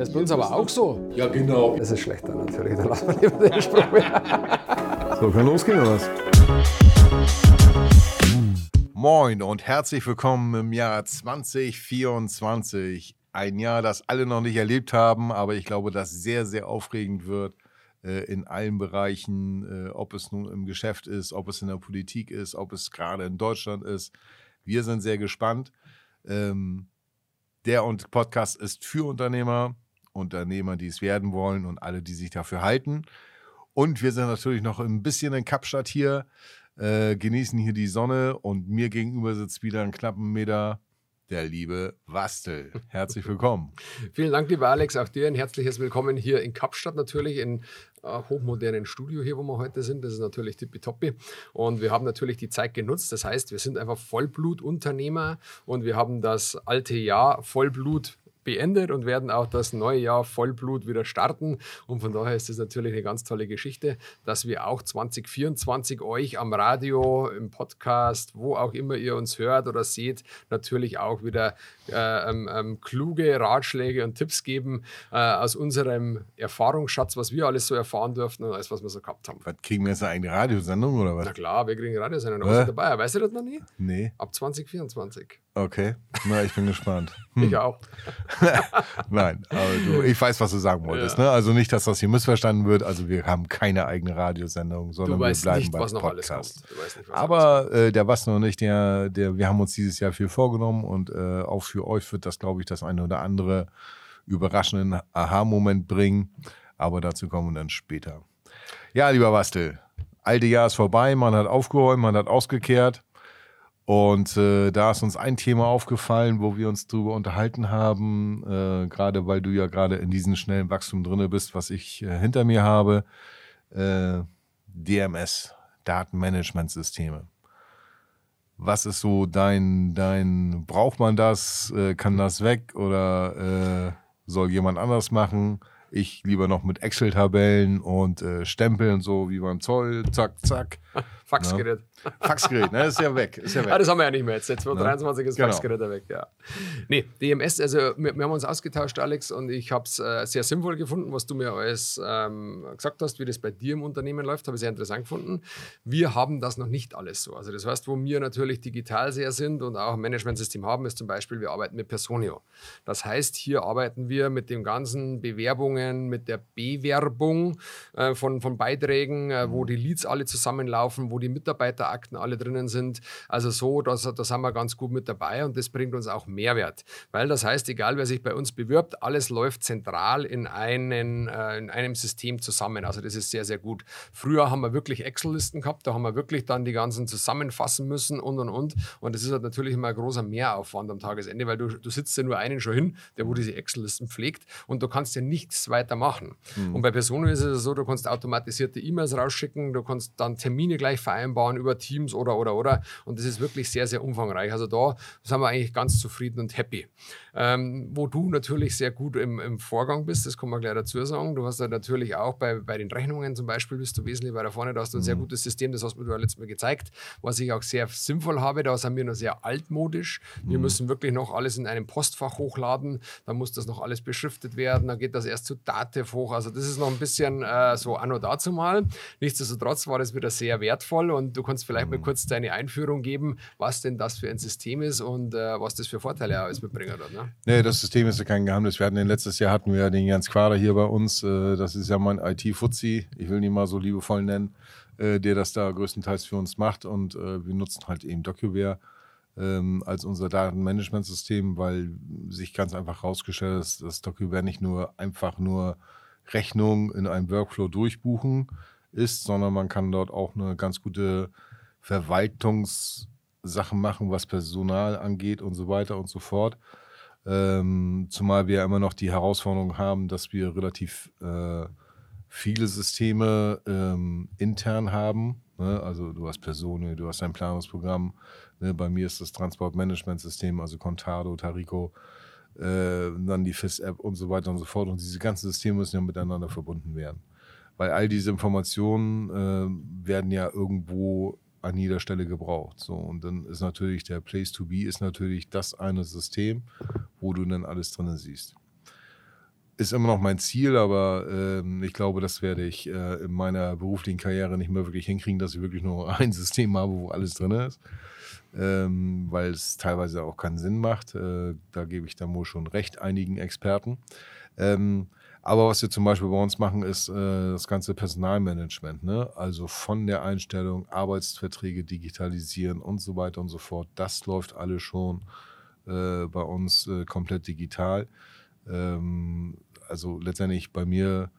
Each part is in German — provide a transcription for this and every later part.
Das ist bei uns aber auch so. Ja, genau. Das ist schlechter natürlich, da lassen wir lieber den Spruch. So, kann losgehen oder was? Moin und herzlich willkommen im Jahr 2024. Ein Jahr, das alle noch nicht erlebt haben, aber ich glaube, das sehr, sehr aufregend wird äh, in allen Bereichen, äh, ob es nun im Geschäft ist, ob es in der Politik ist, ob es gerade in Deutschland ist. Wir sind sehr gespannt. Ähm, der und Podcast ist für Unternehmer, Unternehmer, die es werden wollen und alle, die sich dafür halten. Und wir sind natürlich noch ein bisschen in Kapstadt hier, äh, genießen hier die Sonne und mir gegenüber sitzt wieder ein knappen Meter der liebe Wastel. Herzlich willkommen. Vielen Dank, lieber Alex, auch dir ein herzliches Willkommen hier in Kapstadt natürlich, in äh, hochmodernen Studio hier, wo wir heute sind. Das ist natürlich tippitoppi. Und wir haben natürlich die Zeit genutzt. Das heißt, wir sind einfach Vollblutunternehmer und wir haben das alte Jahr Vollblut beendet und werden auch das neue Jahr Vollblut wieder starten. Und von daher ist es natürlich eine ganz tolle Geschichte, dass wir auch 2024 euch am Radio, im Podcast, wo auch immer ihr uns hört oder seht, natürlich auch wieder äh, ähm, ähm, kluge Ratschläge und Tipps geben äh, aus unserem Erfahrungsschatz, was wir alles so erfahren durften und alles, was wir so gehabt haben. Was kriegen wir jetzt eine Radiosendung oder was? Na klar, wir kriegen eine Radiosendung. Äh? dabei. Weißt du das noch nie? Nee. Ab 2024. Okay, na, ich bin gespannt. Hm. Ich auch. Nein, aber du, ich weiß, was du sagen wolltest. Ja. Ne? Also nicht, dass das hier missverstanden wird. Also wir haben keine eigene Radiosendung, sondern wir bleiben nicht, beim Podcast. Nicht, aber äh, der was noch nicht, der, der, wir haben uns dieses Jahr viel vorgenommen und äh, auch für euch wird das, glaube ich, das eine oder andere überraschenden Aha-Moment bringen. Aber dazu kommen wir dann später. Ja, lieber Bastel, alte Jahr ist vorbei, man hat aufgeräumt, man hat ausgekehrt. Und äh, da ist uns ein Thema aufgefallen, wo wir uns drüber unterhalten haben, äh, gerade weil du ja gerade in diesem schnellen Wachstum drinne bist, was ich äh, hinter mir habe. Äh, DMS, Datenmanagementsysteme. Was ist so dein, dein, braucht man das? Äh, kann das weg oder äh, soll jemand anders machen? Ich lieber noch mit Excel-Tabellen und äh, Stempeln, so wie beim Zoll, zack, zack. Faxgerät. Ja. Faxgerät, ne? Ist ja weg. Ist ja weg. Ah, das haben wir ja nicht mehr jetzt. Jetzt 2023 ist genau. Faxgerät weg, ja. Nee, DMS, also wir, wir haben uns ausgetauscht, Alex, und ich habe es äh, sehr sinnvoll gefunden, was du mir alles ähm, gesagt hast, wie das bei dir im Unternehmen läuft. Habe ich sehr interessant gefunden. Wir haben das noch nicht alles so. Also das heißt, wo wir natürlich digital sehr sind und auch ein Managementsystem haben, ist zum Beispiel, wir arbeiten mit Personio. Das heißt, hier arbeiten wir mit den ganzen Bewerbungen, mit der Bewerbung äh, von, von Beiträgen, äh, wo die Leads alle zusammenlaufen, wo die Mitarbeiterakten alle drinnen sind. Also so, da sind wir ganz gut mit dabei und das bringt uns auch Mehrwert. Weil das heißt, egal wer sich bei uns bewirbt, alles läuft zentral in, einen, äh, in einem System zusammen. Also das ist sehr, sehr gut. Früher haben wir wirklich Excel-Listen gehabt, da haben wir wirklich dann die ganzen zusammenfassen müssen und und und. Und das ist halt natürlich immer ein großer Mehraufwand am Tagesende, weil du, du sitzt ja nur einen schon hin, der wo diese Excel-Listen pflegt und du kannst ja nichts weiter machen. Mhm. Und bei Personen ist es so, du kannst automatisierte E-Mails rausschicken, du kannst dann Termine gleich vereinbaren über Teams oder, oder, oder. Und das ist wirklich sehr, sehr umfangreich. Also da sind wir eigentlich ganz zufrieden und happy. Ähm, wo du natürlich sehr gut im, im, Vorgang bist, das kann man gleich dazu sagen. Du hast ja natürlich auch bei, bei den Rechnungen zum Beispiel, bist du wesentlich weiter vorne, da hast du ein mhm. sehr gutes System, das hast du mir letztes Mal gezeigt, was ich auch sehr sinnvoll habe. Da sind wir noch sehr altmodisch. Wir mhm. müssen wirklich noch alles in einem Postfach hochladen, dann muss das noch alles beschriftet werden, dann geht das erst zu Datev hoch. Also das ist noch ein bisschen äh, so anno dazu mal. Nichtsdestotrotz war das wieder sehr wertvoll und du kannst vielleicht mhm. mal kurz deine Einführung geben, was denn das für ein System ist und äh, was das für Vorteile alles mitbringen wird. Ne? Nee, das System ist ja kein Geheimnis. Wir hatten den letztes Jahr hatten wir ja den Jens Quader hier bei uns. Äh, das ist ja mein IT-Fuzzi, ich will ihn mal so liebevoll nennen, äh, der das da größtenteils für uns macht und äh, wir nutzen halt eben DocuWare ähm, als unser Datenmanagementsystem, weil sich ganz einfach herausgestellt hat, dass das DocuWare nicht nur einfach nur Rechnungen in einem Workflow durchbuchen ist, sondern man kann dort auch eine ganz gute Verwaltungssachen machen, was Personal angeht und so weiter und so fort. Ähm, zumal wir immer noch die Herausforderung haben, dass wir relativ äh, viele Systeme ähm, intern haben. Ne? Also du hast Personen, du hast ein Planungsprogramm. Ne? Bei mir ist das Transportmanagementsystem, also Contado, Tarico, äh, dann die FIS-App und so weiter und so fort. Und diese ganzen Systeme müssen ja miteinander verbunden werden. Weil all diese Informationen äh, werden ja irgendwo an jeder Stelle gebraucht. So, und dann ist natürlich der Place to be ist natürlich das eine System, wo du dann alles drinnen siehst. Ist immer noch mein Ziel, aber ähm, ich glaube, das werde ich äh, in meiner beruflichen Karriere nicht mehr wirklich hinkriegen, dass ich wirklich nur ein System habe, wo alles drin ist. Ähm, weil es teilweise auch keinen Sinn macht. Äh, da gebe ich dann wohl schon recht einigen Experten. Ähm, aber was wir zum Beispiel bei uns machen, ist äh, das ganze Personalmanagement. Ne? Also von der Einstellung, Arbeitsverträge digitalisieren und so weiter und so fort. Das läuft alles schon äh, bei uns äh, komplett digital. Ähm, also letztendlich bei mir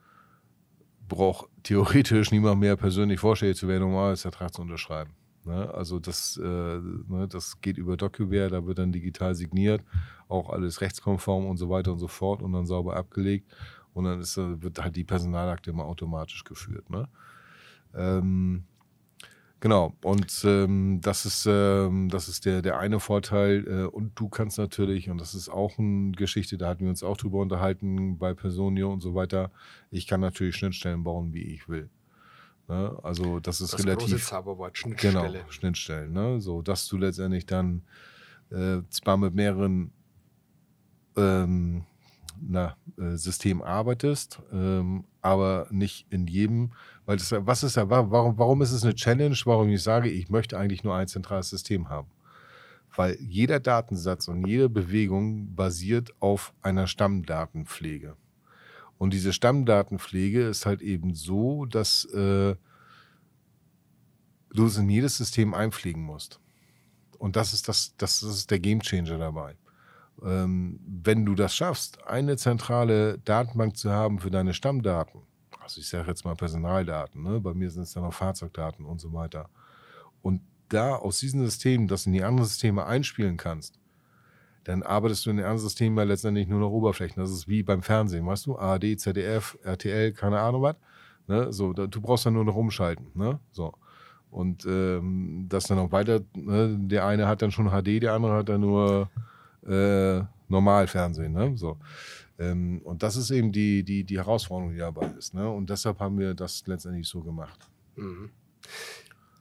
braucht theoretisch niemand mehr persönlich vorstellig zu werden, um Arbeitsvertrag zu unterschreiben. Ne? Also das, äh, ne, das geht über DocuWare, da wird dann digital signiert, auch alles rechtskonform und so weiter und so fort und dann sauber abgelegt. Und dann ist, wird halt die Personalakte immer automatisch geführt. Ne? Ähm, genau, und ähm, das ist, ähm, das ist der, der eine Vorteil. Äh, und du kannst natürlich, und das ist auch eine Geschichte, da hatten wir uns auch drüber unterhalten bei Personio und so weiter, ich kann natürlich Schnittstellen bauen, wie ich will. Ne? Also das ist das relativ. Zauberwort, Schnittstelle. Genau, Schnittstellen. Ne? So, dass du letztendlich dann äh, zwar mit mehreren ähm, na, äh, System arbeitest, ähm, aber nicht in jedem, weil das, was ist ja, warum, warum ist es eine Challenge, warum ich sage, ich möchte eigentlich nur ein zentrales System haben? Weil jeder Datensatz und jede Bewegung basiert auf einer Stammdatenpflege. Und diese Stammdatenpflege ist halt eben so, dass äh, du es in jedes System einpflegen musst. Und das ist, das, das ist der Gamechanger dabei ähm, wenn du das schaffst, eine zentrale Datenbank zu haben für deine Stammdaten, also ich sage jetzt mal Personaldaten, ne? bei mir sind es dann auch Fahrzeugdaten und so weiter, und da aus diesen Systemen das in die anderen Systeme einspielen kannst, dann arbeitest du in den anderen Systemen ja letztendlich nur noch Oberflächen. Das ist wie beim Fernsehen, weißt du? ARD, ZDF, RTL, keine Ahnung was. Ne? So, da, du brauchst dann nur noch umschalten. Ne? So. Und ähm, das dann auch weiter, ne? der eine hat dann schon HD, der andere hat dann nur äh, Normalfernsehen. Ne? So. Ähm, und das ist eben die, die, die Herausforderung, die dabei ist. Ne? Und deshalb haben wir das letztendlich so gemacht. Mhm.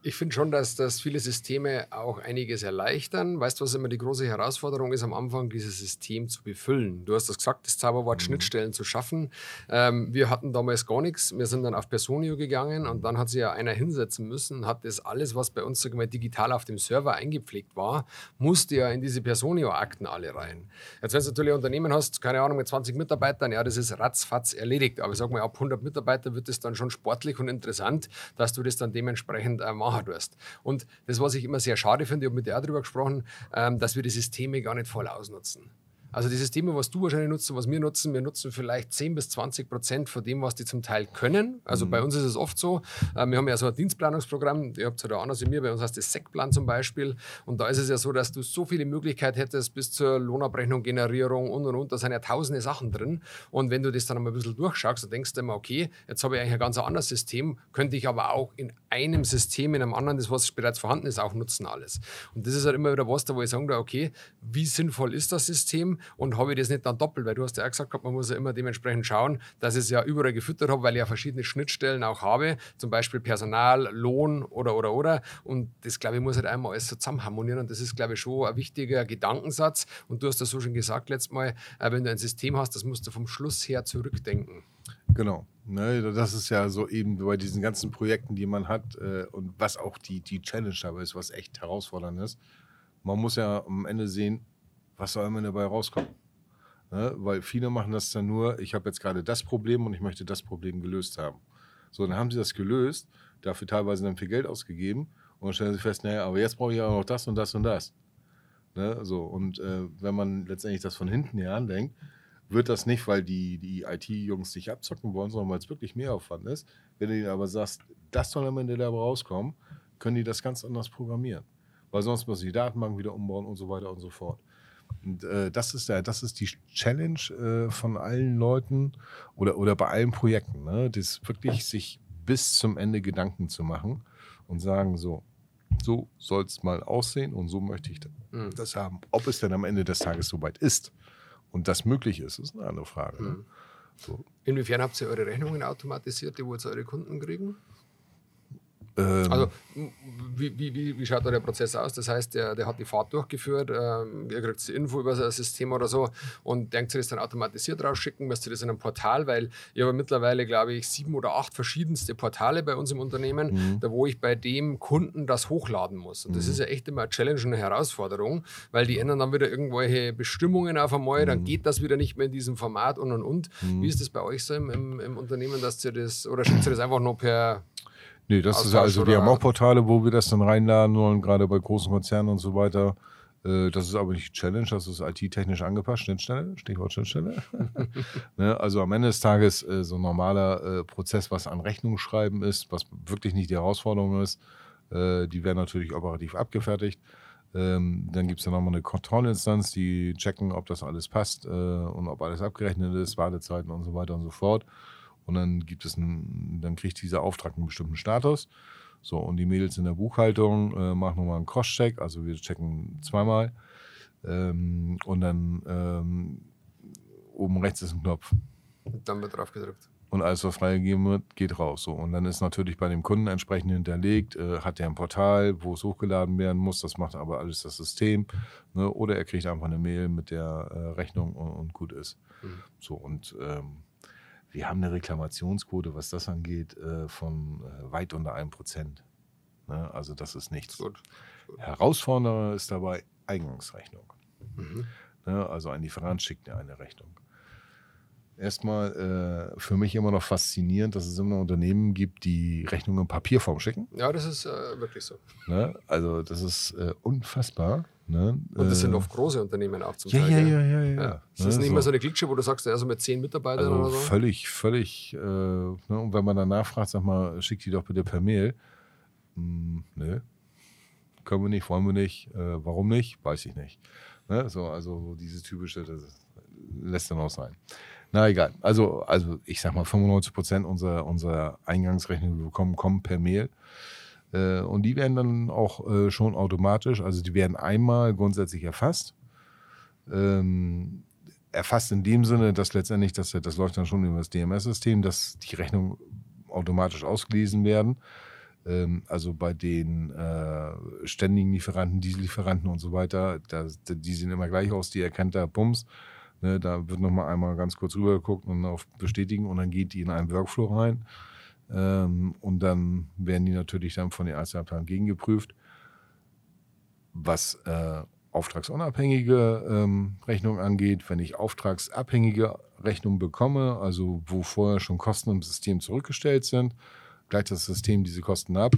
Ich finde schon, dass, dass viele Systeme auch einiges erleichtern. Weißt du, was immer die große Herausforderung ist, am Anfang dieses System zu befüllen? Du hast das gesagt, das Zauberwort mhm. Schnittstellen zu schaffen. Ähm, wir hatten damals gar nichts. Wir sind dann auf Personio gegangen und dann hat sich ja einer hinsetzen müssen, hat das alles, was bei uns wir, digital auf dem Server eingepflegt war, musste ja in diese Personio-Akten alle rein. Jetzt, wenn du natürlich ein Unternehmen hast, keine Ahnung, mit 20 Mitarbeitern, ja, das ist ratzfatz erledigt. Aber sag mal, ab 100 Mitarbeiter wird es dann schon sportlich und interessant, dass du das dann dementsprechend äh, machen. Und das, was ich immer sehr schade finde, ich habe mit dir auch darüber gesprochen, ähm, dass wir die Systeme gar nicht voll ausnutzen. Also die Systeme, was du wahrscheinlich nutzt, was wir nutzen, wir nutzen vielleicht 10 bis 20 Prozent von dem, was die zum Teil können. Also mhm. bei uns ist es oft so, äh, wir haben ja so ein Dienstplanungsprogramm, ihr habt es ja da anders wie mir, bei uns heißt das SEC-Plan zum Beispiel. Und da ist es ja so, dass du so viele Möglichkeiten hättest bis zur Lohnabrechnung, Generierung und und und. Da sind ja tausende Sachen drin. Und wenn du das dann einmal ein bisschen durchschaust, dann denkst du immer, okay, jetzt habe ich eigentlich ein ganz anderes System, könnte ich aber auch in einem System, in einem anderen, das was bereits vorhanden ist, auch nutzen alles. Und das ist halt immer wieder was, da wo ich sage, okay, wie sinnvoll ist das System? Und habe ich das nicht dann doppelt, weil du hast ja auch gesagt, man muss ja immer dementsprechend schauen, dass ich es ja überall gefüttert habe, weil ich ja verschiedene Schnittstellen auch habe, zum Beispiel Personal, Lohn oder oder oder und das glaube ich muss halt einmal alles so zusammen harmonieren und das ist glaube ich schon ein wichtiger Gedankensatz und du hast das so schon gesagt letztes Mal, äh, wenn du ein System hast, das musst du vom Schluss her zurückdenken. Genau. Ne, das ist ja so eben bei diesen ganzen Projekten, die man hat äh, und was auch die, die Challenge dabei ist, was echt herausfordernd ist. Man muss ja am Ende sehen, was soll immer dabei rauskommen? Ne? Weil viele machen das dann nur, ich habe jetzt gerade das Problem und ich möchte das Problem gelöst haben. So, dann haben sie das gelöst, dafür teilweise dann viel Geld ausgegeben und dann stellen sie fest, naja, aber jetzt brauche ich auch noch das und das und das. Ne? So, und äh, wenn man letztendlich das von hinten her andenkt, wird das nicht, weil die, die IT-Jungs sich abzocken wollen, sondern weil es wirklich mehr Aufwand ist. Wenn du ihnen aber sagst, das soll am Ende dabei rauskommen, können die das ganz anders programmieren. Weil sonst müssen sie die Datenbank wieder umbauen und so weiter und so fort. Und äh, das ist ja, das ist die Challenge äh, von allen Leuten oder, oder bei allen Projekten, ne? das wirklich sich bis zum Ende Gedanken zu machen und sagen so, so soll es mal aussehen und so möchte ich mhm. das haben. Ob es denn am Ende des Tages soweit ist und das möglich ist, ist eine andere Frage. Mhm. Ne? So. Inwiefern habt ihr eure Rechnungen automatisiert, die wo jetzt eure Kunden kriegen? Ähm, also, wie, wie, wie, schaut da der Prozess aus? Das heißt, der, der hat die Fahrt durchgeführt, ähm, ihr kriegt die Info über sein System oder so und denkt sich das dann automatisiert rausschicken, müsst ihr das in einem Portal, weil ich habe mittlerweile, glaube ich, sieben oder acht verschiedenste Portale bei uns im Unternehmen, mhm. da wo ich bei dem Kunden das hochladen muss. Und das mhm. ist ja echt immer eine Challenge und eine Herausforderung, weil die ändern dann wieder irgendwelche Bestimmungen auf einmal, mhm. dann geht das wieder nicht mehr in diesem Format und und und. Mhm. Wie ist das bei euch so im, im, im Unternehmen, dass ihr das, oder schickt ihr das einfach nur per Nee, das ist also, wir haben auch Portale, wo wir das dann reinladen wollen, gerade bei großen Konzernen und so weiter. Äh, das ist aber nicht Challenge, das ist IT-technisch angepasst. Schnittstelle, Stichwort Schnittstelle. ne? Also am Ende des Tages äh, so ein normaler äh, Prozess, was an Rechnungen schreiben ist, was wirklich nicht die Herausforderung ist, äh, die werden natürlich operativ abgefertigt. Ähm, dann gibt es ja nochmal eine Kontrollinstanz, die checken, ob das alles passt äh, und ob alles abgerechnet ist, Wartezeiten und so weiter und so fort. Und dann gibt es einen, dann kriegt dieser Auftrag einen bestimmten Status. So, und die Mädels in der Buchhaltung äh, machen nochmal einen Cross-Check, also wir checken zweimal. Ähm, und dann ähm, oben rechts ist ein Knopf. Und dann wird drauf gedrückt. Und alles, was freigegeben wird, geht raus. So. Und dann ist natürlich bei dem Kunden entsprechend hinterlegt, äh, hat er ein Portal, wo es hochgeladen werden muss, das macht aber alles das System. Ne? Oder er kriegt einfach eine Mail mit der äh, Rechnung und, und, gut ist. Mhm. So, und ähm, wir haben eine Reklamationsquote, was das angeht, äh, von äh, weit unter einem Prozent. Ne? Also das ist nichts. Gut. Herausfordernder ist dabei Eingangsrechnung. Mhm. Ne? Also ein Lieferant schickt mir eine Rechnung. Erstmal äh, für mich immer noch faszinierend, dass es immer noch Unternehmen gibt, die Rechnungen in Papierform schicken. Ja, das ist wirklich so. Ne? Also das ist unfassbar. Ne? Und das sind äh, oft große Unternehmen auch zum ja, Teil. Ja, ja, ja, ja. ja. Das ist nicht mehr so eine Glitsche, wo du sagst, also mit zehn Mitarbeitern also oder so. Völlig, völlig. Äh, ne? Und wenn man dann nachfragt, sag mal, schick die doch bitte per Mail. Hm, ne, können wir nicht, wollen wir nicht. Äh, warum nicht? Weiß ich nicht. Ne? So, also diese typische, das lässt dann auch sein. Na egal. Also, also ich sag mal, 95 Prozent unserer, unserer Eingangsrechnungen, die wir bekommen, kommen per Mail. Äh, und die werden dann auch äh, schon automatisch, also die werden einmal grundsätzlich erfasst. Ähm, erfasst in dem Sinne, dass letztendlich, dass, das läuft dann schon über das DMS-System, dass die Rechnungen automatisch ausgelesen werden. Ähm, also bei den äh, ständigen Lieferanten, Diesellieferanten und so weiter, da, die sehen immer gleich aus, die erkennt da Bums. Ne, da wird nochmal einmal ganz kurz rüber geguckt und auf Bestätigen und dann geht die in einen Workflow rein. Ähm, und dann werden die natürlich dann von den Einzelabteilungen gegengeprüft, was äh, auftragsunabhängige ähm, Rechnungen angeht. Wenn ich auftragsabhängige Rechnungen bekomme, also wo vorher schon Kosten im System zurückgestellt sind, gleicht das System diese Kosten ab.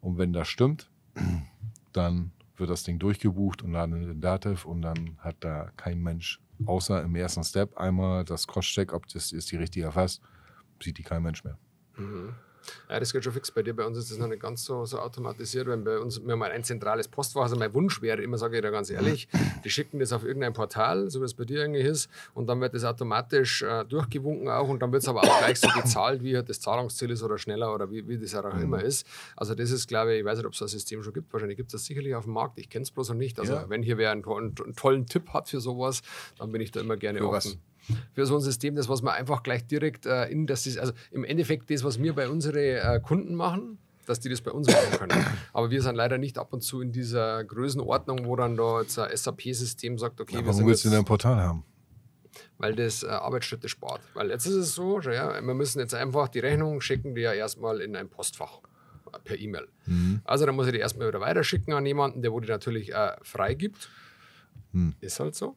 Und wenn das stimmt, dann wird das Ding durchgebucht und laden in den Dativ und dann hat da kein Mensch, außer im ersten Step einmal das Cross-Check, ob das ist die richtig erfasst, sieht die kein Mensch mehr. Mhm. Ja, das geht schon fix bei dir. Bei uns ist das noch nicht ganz so, so automatisiert. Wenn bei uns, wir haben ein zentrales Postfach. Also mein Wunsch wäre immer, sage ich dir ganz ehrlich, die schicken das auf irgendein Portal, so wie es bei dir eigentlich ist, und dann wird das automatisch äh, durchgewunken auch und dann wird es aber auch gleich so bezahlt, wie halt das Zahlungsziel ist oder schneller oder wie, wie das auch mhm. immer ist. Also das ist, glaube ich, ich weiß nicht, ob es das System schon gibt. Wahrscheinlich gibt es das sicherlich auf dem Markt. Ich kenne es bloß noch nicht. Also ja. wenn hier wer einen, einen, einen, tollen Tipp hat für sowas, dann bin ich da immer gerne für offen. Was? Für so ein System, das was man einfach gleich direkt äh, in das ist, also im Endeffekt das, was wir bei unseren äh, Kunden machen, dass die das bei uns machen können. Aber wir sind leider nicht ab und zu in dieser Größenordnung, wo dann da jetzt ein SAP-System sagt, okay, ja, warum willst du denn ein Portal haben? Weil das äh, Arbeitsschritte spart. Weil jetzt ist es so, ja, wir müssen jetzt einfach die Rechnung schicken, die ja erstmal in ein Postfach äh, per E-Mail. Mhm. Also dann muss ich die erstmal wieder weiterschicken an jemanden, der wo die natürlich äh, freigibt. Mhm. Ist halt so.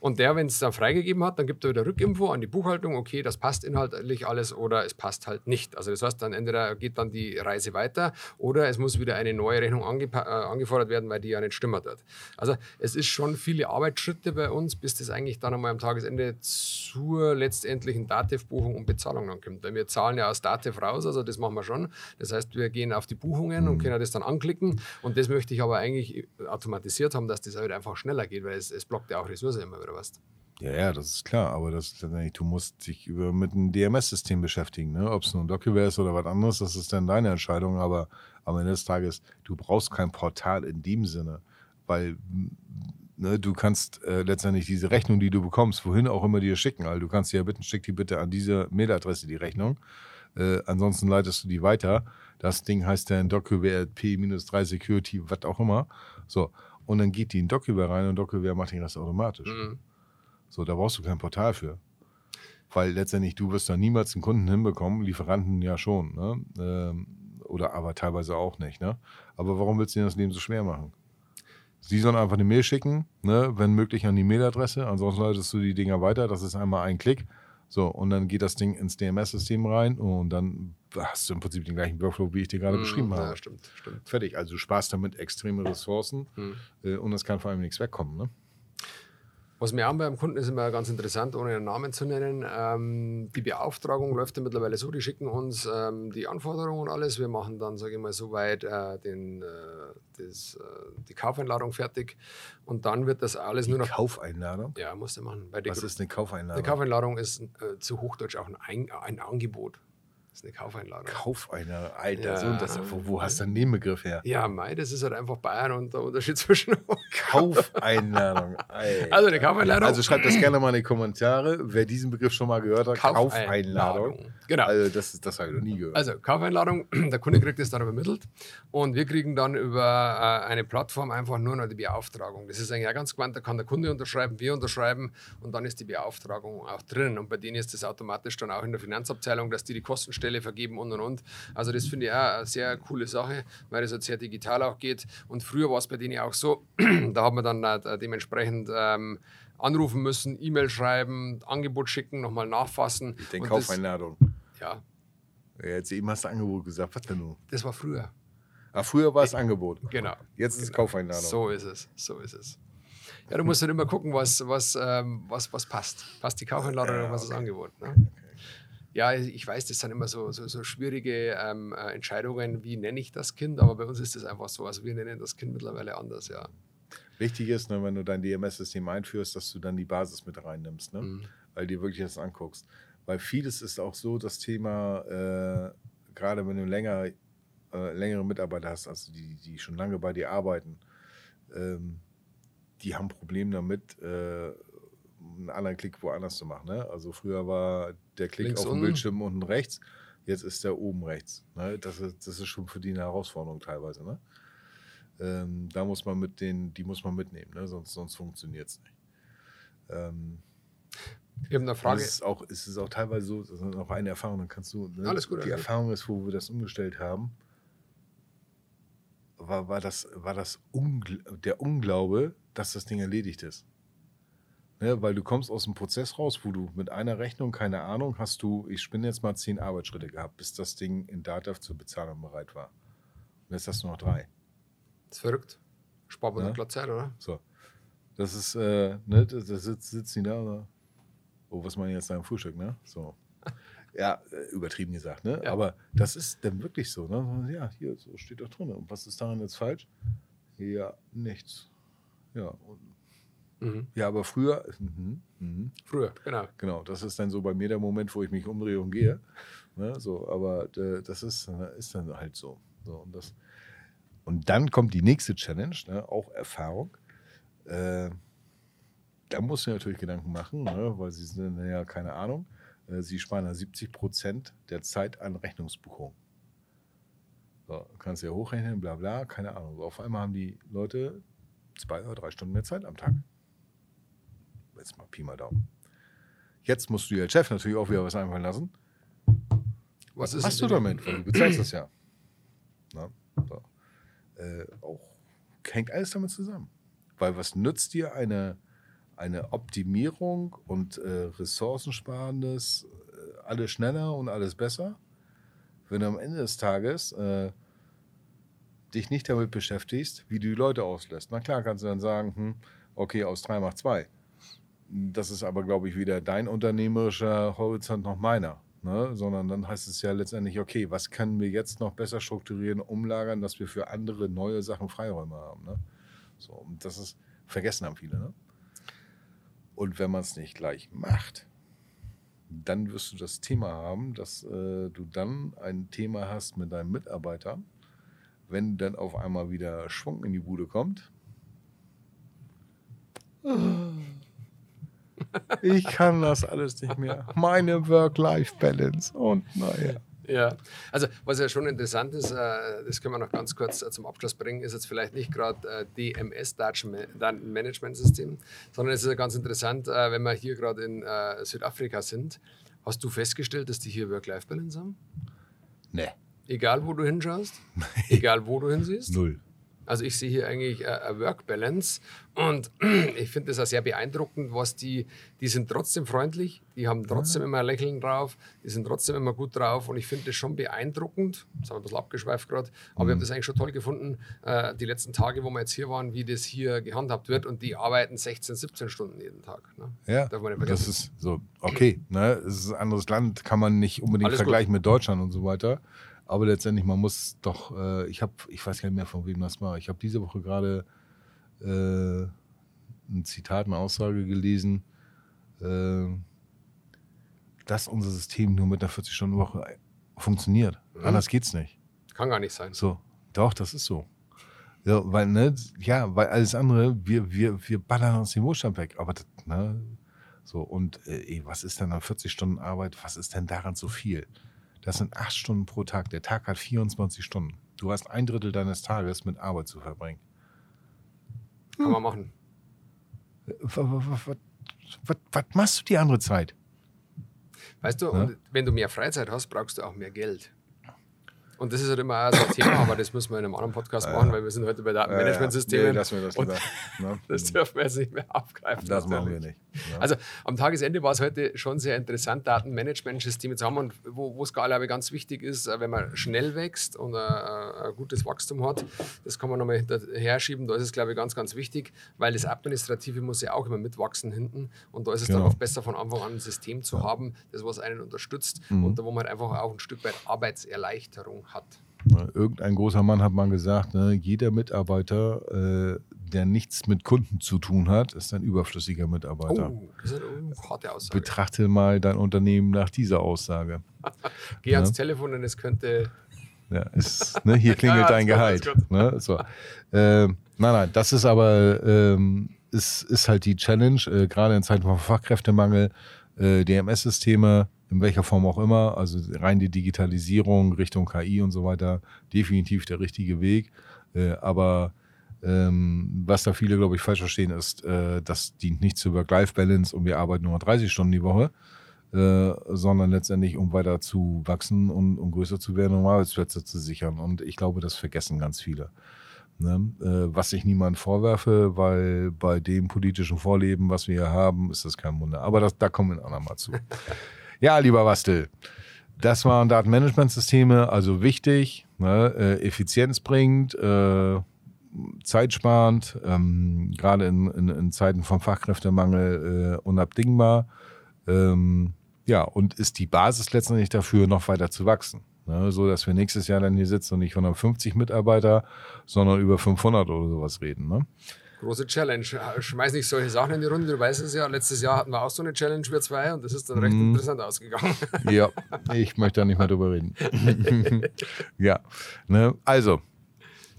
Und der, wenn es dann freigegeben hat, dann gibt er wieder Rückinfo an die Buchhaltung, okay, das passt inhaltlich alles oder es passt halt nicht. Also das heißt, dann entweder geht dann die Reise weiter oder es muss wieder eine neue Rechnung äh, angefordert werden, weil die ja nicht stimmt hat. Also es ist schon viele Arbeitsschritte bei uns, bis das eigentlich dann einmal am Tagesende zur letztendlichen Dativ-Buchung und Bezahlung dann kommt. Weil wir zahlen ja aus Dativ raus, also das machen wir schon. Das heißt, wir gehen auf die Buchungen und können das dann anklicken und das möchte ich aber eigentlich automatisiert haben, dass das halt einfach schneller geht, weil es, es blockt ja auch Ressourcen immer wieder was. Ja, ja, das ist klar, aber das, du musst dich über, mit einem DMS-System beschäftigen. Ne? Ob es nun DocuWare ist oder was anderes, das ist dann deine Entscheidung, aber am Ende des Tages, du brauchst kein Portal in dem Sinne, weil ne, du kannst äh, letztendlich diese Rechnung, die du bekommst, wohin auch immer dir schicken. Also du kannst dir ja bitten, schick die bitte an diese Mailadresse die Rechnung. Äh, ansonsten leitest du die weiter. Das Ding heißt dann DocUware P-3 Security, was auch immer. So. Und dann geht die in DocUware rein und DocUware macht den Rest automatisch. Mhm. So, da brauchst du kein Portal für. Weil letztendlich du wirst da niemals einen Kunden hinbekommen, Lieferanten ja schon, ne? Ähm, oder aber teilweise auch nicht, ne? Aber warum willst du dir das Leben so schwer machen? Sie sollen einfach eine Mail schicken, ne? wenn möglich an die Mailadresse, ansonsten leitest du die Dinger weiter, das ist einmal ein Klick. So, und dann geht das Ding ins DMS-System rein und dann hast du im Prinzip den gleichen Workflow, wie ich dir gerade mm, beschrieben habe. Ja, stimmt, stimmt. Fertig. Also du sparst damit extreme Ressourcen mm. und es kann vor allem nichts wegkommen. Ne? Was mir auch beim Kunden ist immer ganz interessant, ohne einen Namen zu nennen. Ähm, die Beauftragung läuft ja mittlerweile so, die schicken uns ähm, die Anforderungen und alles. Wir machen dann, sage ich mal, soweit äh, den, äh, das, äh, die Kaufeinladung fertig und dann wird das alles die nur noch. Kaufeinladung? Ja, musst du machen. Was ist eine Kaufeinladung? Eine Kaufeinladung ist äh, zu Hochdeutsch auch ein, ein Angebot ist eine Kaufeinladung. Kaufeinladung, Alter, ja. so, das, wo, wo hast du einen Nebenbegriff her? Ja, Mai, das ist halt einfach Bayern und der Unterschied zwischen. Kaufeinladung, Alter. Also eine Kaufeinladung. Also schreibt das gerne mal in die Kommentare, wer diesen Begriff schon mal gehört hat. Kaufeinladung. Kaufeinladung. Genau. Also das, das habe ich noch nie gehört. Also Kaufeinladung, der Kunde kriegt es dann übermittelt und wir kriegen dann über äh, eine Plattform einfach nur noch die Beauftragung. Das ist eigentlich auch ganz gewandt, da kann der Kunde unterschreiben, wir unterschreiben und dann ist die Beauftragung auch drin. Und bei denen ist das automatisch dann auch in der Finanzabteilung, dass die die Kostenstelle Stelle vergeben und und und. Also das finde ich auch eine sehr coole Sache, weil es halt sehr digital auch geht. Und früher war es bei denen auch so, da hat man dann äh, dementsprechend ähm, anrufen müssen, E-Mail schreiben, Angebot schicken, nochmal nachfassen. Ich denke Kaufeinladung. Ja. ja. Jetzt eben hast du Angebot gesagt, was denn nun? Das war früher. Ah, früher war es Angebot. Genau. Jetzt ist es Kaufeinladung. So ist es, so ist es. Ja, du musst halt immer gucken, was, was, ähm, was, was passt. Passt die Kaufeinladung ja, oder was okay. das Angebot? Ne? Ja, ich weiß, das sind immer so, so, so schwierige ähm, äh, Entscheidungen, wie nenne ich das Kind, aber bei uns ist das einfach so. Also wir nennen das Kind mittlerweile anders, ja. Wichtig ist, ne, wenn du dein DMS-System einführst, dass du dann die Basis mit reinnimmst, ne? Mhm. weil du wirklich das anguckst. Weil vieles ist auch so, das Thema, äh, gerade wenn du länger, äh, längere Mitarbeiter hast, also die, die schon lange bei dir arbeiten, ähm, die haben Probleme damit, äh, einen anderen Klick woanders zu machen. Ne? Also früher war der Klick Links auf dem Bildschirm unten rechts, jetzt ist der oben rechts. Ne? Das, ist, das ist schon für die eine Herausforderung teilweise. Ne? Ähm, da muss man mit den, die muss man mitnehmen, ne? sonst, sonst funktioniert es nicht. Ähm, ich habe eine Frage. Es ist, auch, es ist auch teilweise so, das ist noch eine Erfahrung, dann kannst du. Ne? Alles gut. Die Erfahrung ist, wo wir das umgestellt haben, war, war das, war das Ungl der Unglaube, dass das Ding erledigt ist. Ne, weil du kommst aus dem Prozess raus, wo du mit einer Rechnung, keine Ahnung, hast du, ich spinne jetzt mal zehn Arbeitsschritte gehabt, bis das Ding in Dativ zur Bezahlung bereit war. Und jetzt hast du noch drei. Das ist verrückt. Spart man ja? Zeit, oder? So. Das ist, äh, ne, da sitzt, sitzen die da, oder? Oh, was man jetzt da im Frühstück, ne? So. Ja, äh, übertrieben gesagt, ne? Ja. Aber das ist dann wirklich so, ne? Ja, hier, so steht doch drin. Und was ist daran jetzt falsch? Ja, nichts. Ja, und Mhm. Ja, aber früher. Mhm, mhm. Früher, genau. Genau, das ist dann so bei mir der Moment, wo ich mich umdrehe und gehe. Ne, so, aber äh, das ist, äh, ist dann halt so. so und, das, und dann kommt die nächste Challenge, ne, auch Erfahrung. Äh, da muss du natürlich Gedanken machen, ne, weil sie sind ja keine Ahnung. Äh, sie sparen ja 70 Prozent der Zeit an Rechnungsbuchung. So, kannst du ja hochrechnen, bla bla, keine Ahnung. Auf einmal haben die Leute zwei oder drei Stunden mehr Zeit am Tag. Jetzt mal Pi mal Daumen. Jetzt musst du dir als Chef natürlich auch wieder was einfallen lassen. Was, was hast du damit? Weil du bezahlst das ja. Na, so. äh, auch hängt alles damit zusammen. Weil was nützt dir eine, eine Optimierung und äh, Ressourcensparendes, äh, alles schneller und alles besser, wenn du am Ende des Tages äh, dich nicht damit beschäftigst, wie du die Leute auslässt. Na klar kannst du dann sagen, hm, okay, aus drei macht zwei. Das ist aber, glaube ich, weder dein unternehmerischer Horizont noch meiner. Ne? Sondern dann heißt es ja letztendlich, okay, was können wir jetzt noch besser strukturieren, umlagern, dass wir für andere neue Sachen Freiräume haben. Ne? So, und das ist, vergessen haben viele. Ne? Und wenn man es nicht gleich macht, dann wirst du das Thema haben, dass äh, du dann ein Thema hast mit deinen Mitarbeitern, wenn dann auf einmal wieder Schwung in die Bude kommt. Ich kann das alles nicht mehr. Meine Work-Life-Balance und naja. Ja, also was ja schon interessant ist, äh, das können wir noch ganz kurz äh, zum Abschluss bringen, ist jetzt vielleicht nicht gerade DMS, Datenmanagementsystem, sondern es ist ja ganz interessant, wenn wir hier gerade in Südafrika sind. Hast du festgestellt, dass die hier Work-Life-Balance haben? Nee. Egal, wo du hinschaust? Egal, wo du hinsiehst? Null. Also ich sehe hier eigentlich eine Work-Balance und ich finde das auch sehr beeindruckend, was die, die sind trotzdem freundlich, die haben trotzdem immer ein Lächeln drauf, die sind trotzdem immer gut drauf und ich finde das schon beeindruckend, das haben wir ein bisschen abgeschweift gerade, aber mhm. wir haben das eigentlich schon toll gefunden, äh, die letzten Tage, wo wir jetzt hier waren, wie das hier gehandhabt wird und die arbeiten 16, 17 Stunden jeden Tag. Ne? Ja, das ist so, okay, ne? es ist ein anderes Land, kann man nicht unbedingt Alles vergleichen gut. mit Deutschland und so weiter. Aber letztendlich, man muss doch, äh, ich habe, ich weiß gar nicht mehr, von wem das war. Ich habe diese Woche gerade äh, ein Zitat, eine Aussage gelesen, äh, dass unser System nur mit einer 40-Stunden-Woche funktioniert. Mhm. Anders geht's nicht. Kann gar nicht sein. So, doch, das ist so. Ja, weil, ne, ja, weil alles andere, wir, wir, wir ballern uns den Wohlstand weg. Aber, das, ne, so, und äh, was ist denn an 40 Stunden Arbeit, was ist denn daran so viel? Das sind acht Stunden pro Tag. Der Tag hat 24 Stunden. Du hast ein Drittel deines Tages mit Arbeit zu verbringen. Kann man machen. Was, was, was, was machst du die andere Zeit? Weißt du, ja? wenn du mehr Freizeit hast, brauchst du auch mehr Geld. Und das ist halt immer so ein Thema, aber das müssen wir in einem anderen Podcast machen, weil wir sind heute bei Datenmanagementsystemen. Nee, lassen wir das lieber. Ne? das dürfen wir jetzt nicht mehr aufgreifen. Das machen wir nicht. Ja. Also am Tagesende war es heute schon sehr interessant, Datenmanagementsysteme zu haben und wo, wo es glaube ich ganz wichtig ist, äh, wenn man schnell wächst und ein, äh, ein gutes Wachstum hat, das kann man nochmal hinterher schieben, da ist es glaube ich ganz, ganz wichtig, weil das Administrative muss ja auch immer mitwachsen hinten und da ist es genau. dann oft besser von Anfang an ein System zu ja. haben, das was einen unterstützt mhm. und da wo man halt einfach auch ein Stück weit Arbeitserleichterung hat. Irgendein großer Mann hat mal gesagt, ne, jeder Mitarbeiter, äh, der nichts mit Kunden zu tun hat, ist ein überflüssiger Mitarbeiter. Oh, das ist eine harte Aussage. Betrachte mal dein Unternehmen nach dieser Aussage. Geh ja. ans Telefon und es könnte. Ja, ist, ne, hier klingelt ja, dein Gehalt. Ne, so. äh, nein, nein, das ist aber ähm, ist, ist halt die Challenge, äh, gerade in Zeiten von Fachkräftemangel, äh, DMS-Systeme in welcher Form auch immer, also rein die Digitalisierung Richtung KI und so weiter, definitiv der richtige Weg. Äh, aber ähm, was da viele, glaube ich, falsch verstehen, ist, äh, das dient nicht zur Work-Life-Balance und wir arbeiten nur 30 Stunden die Woche, äh, sondern letztendlich, um weiter zu wachsen und um größer zu werden, um Arbeitsplätze zu sichern. Und ich glaube, das vergessen ganz viele. Ne? Äh, was ich niemand vorwerfe, weil bei dem politischen Vorleben, was wir hier haben, ist das kein Wunder. Aber das, da kommen wir ein andermal zu. Ja, lieber Bastel, das waren Datenmanagementsysteme, also wichtig, ne, äh, effizienzbringend, äh, zeitsparend, ähm, gerade in, in, in, Zeiten von Fachkräftemangel äh, unabdingbar. Ähm, ja, und ist die Basis letztendlich dafür, noch weiter zu wachsen. Ne, so dass wir nächstes Jahr dann hier sitzen und nicht 150 Mitarbeiter, sondern über 500 oder sowas reden. Ne? Große Challenge. Schmeiß nicht solche Sachen in die Runde, du weißt es ja. Letztes Jahr hatten wir auch so eine Challenge, wir zwei, und das ist dann recht mhm. interessant ausgegangen. Ja, ich möchte da nicht mehr drüber reden. ja, ne? also,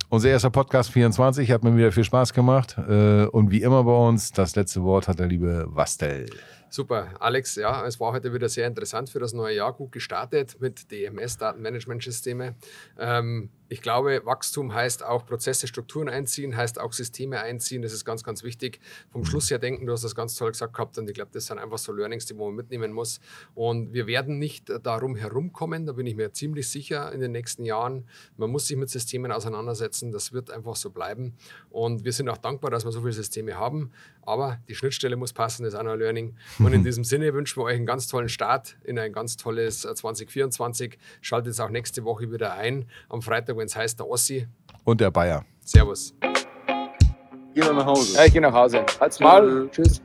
unser erster Podcast 24 hat mir wieder viel Spaß gemacht. Äh, und wie immer bei uns, das letzte Wort hat der liebe Wastel. Super, Alex, ja, es war heute wieder sehr interessant für das neue Jahr, gut gestartet mit DMS, Datenmanagementsysteme. Ähm, ich glaube, Wachstum heißt auch Prozesse, Strukturen einziehen, heißt auch Systeme einziehen. Das ist ganz, ganz wichtig. Vom Schluss her denken, du hast das ganz toll gesagt gehabt und ich glaube, das sind einfach so Learnings, die man mitnehmen muss. Und wir werden nicht darum herumkommen, da bin ich mir ziemlich sicher in den nächsten Jahren. Man muss sich mit Systemen auseinandersetzen, das wird einfach so bleiben. Und wir sind auch dankbar, dass wir so viele Systeme haben. Aber die Schnittstelle muss passen, das ist auch noch ein Learning. Und in diesem Sinne wünschen wir euch einen ganz tollen Start in ein ganz tolles 2024. Schaltet es auch nächste Woche wieder ein. Am Freitag wenn es heißt der Ossi. Und der Bayer. Servus. Geh noch nach Hause. Ja, ich geh nach Hause. Halt's mal. Tschüss.